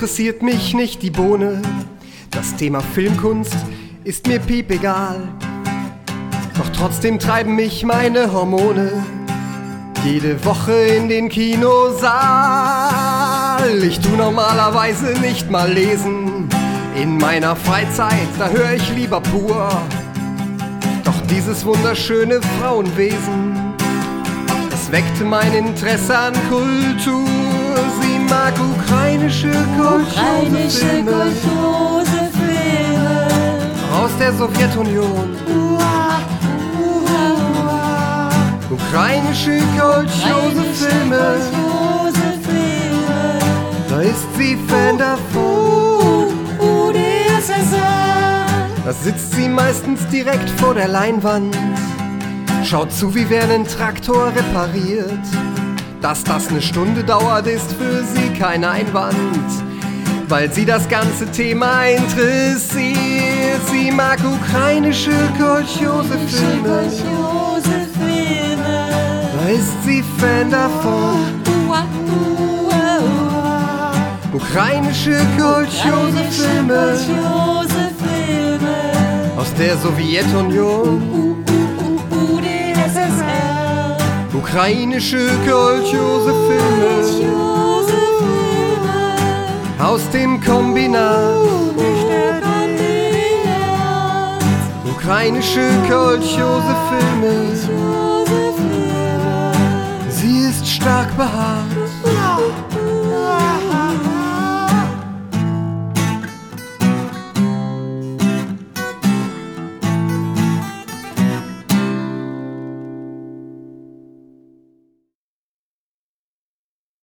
Interessiert mich nicht die Bohne. Das Thema Filmkunst ist mir piepegal. Doch trotzdem treiben mich meine Hormone jede Woche in den Kinosaal. Ich tu normalerweise nicht mal lesen. In meiner Freizeit, da höre ich lieber pur. Doch dieses wunderschöne Frauenwesen, es weckte mein Interesse an Kultur. Mag ukrainische Ukrainische Filme. aus der Sowjetunion. Uah, uah, uah. Ukrainische kulturelle Filme, kulturelle Filme. da ist sie Fan davon. Da sitzt sie meistens direkt vor der Leinwand. Schaut zu, wie wer einen Traktor repariert. Dass das eine Stunde dauert, ist für sie kein Einwand. Weil sie das ganze Thema interessiert. Sie mag ukrainische kulturelle Filme. Kulturelle Filme. Da ist sie Fan davon. Ukrainische kulturelle Filme Kulturelle Filme. aus der Sowjetunion. Ukrainische kulturelle Filme aus dem Kombinat. Ukrainische. Kulturelle Filme. Sie ist stark behaart